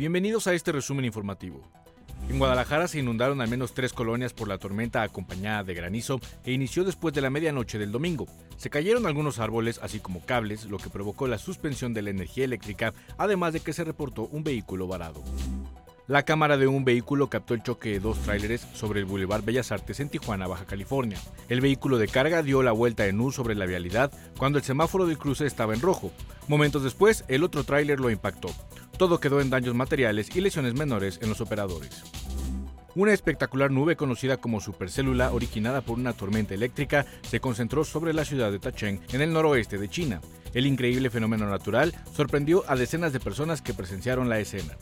Bienvenidos a este resumen informativo. En Guadalajara se inundaron al menos tres colonias por la tormenta acompañada de granizo que inició después de la medianoche del domingo. Se cayeron algunos árboles, así como cables, lo que provocó la suspensión de la energía eléctrica, además de que se reportó un vehículo varado. La cámara de un vehículo captó el choque de dos tráileres sobre el Boulevard Bellas Artes en Tijuana, Baja California. El vehículo de carga dio la vuelta en U sobre la vialidad cuando el semáforo del cruce estaba en rojo. Momentos después, el otro tráiler lo impactó. Todo quedó en daños materiales y lesiones menores en los operadores. Una espectacular nube conocida como supercélula, originada por una tormenta eléctrica, se concentró sobre la ciudad de Tacheng, en el noroeste de China. El increíble fenómeno natural sorprendió a decenas de personas que presenciaron la escena.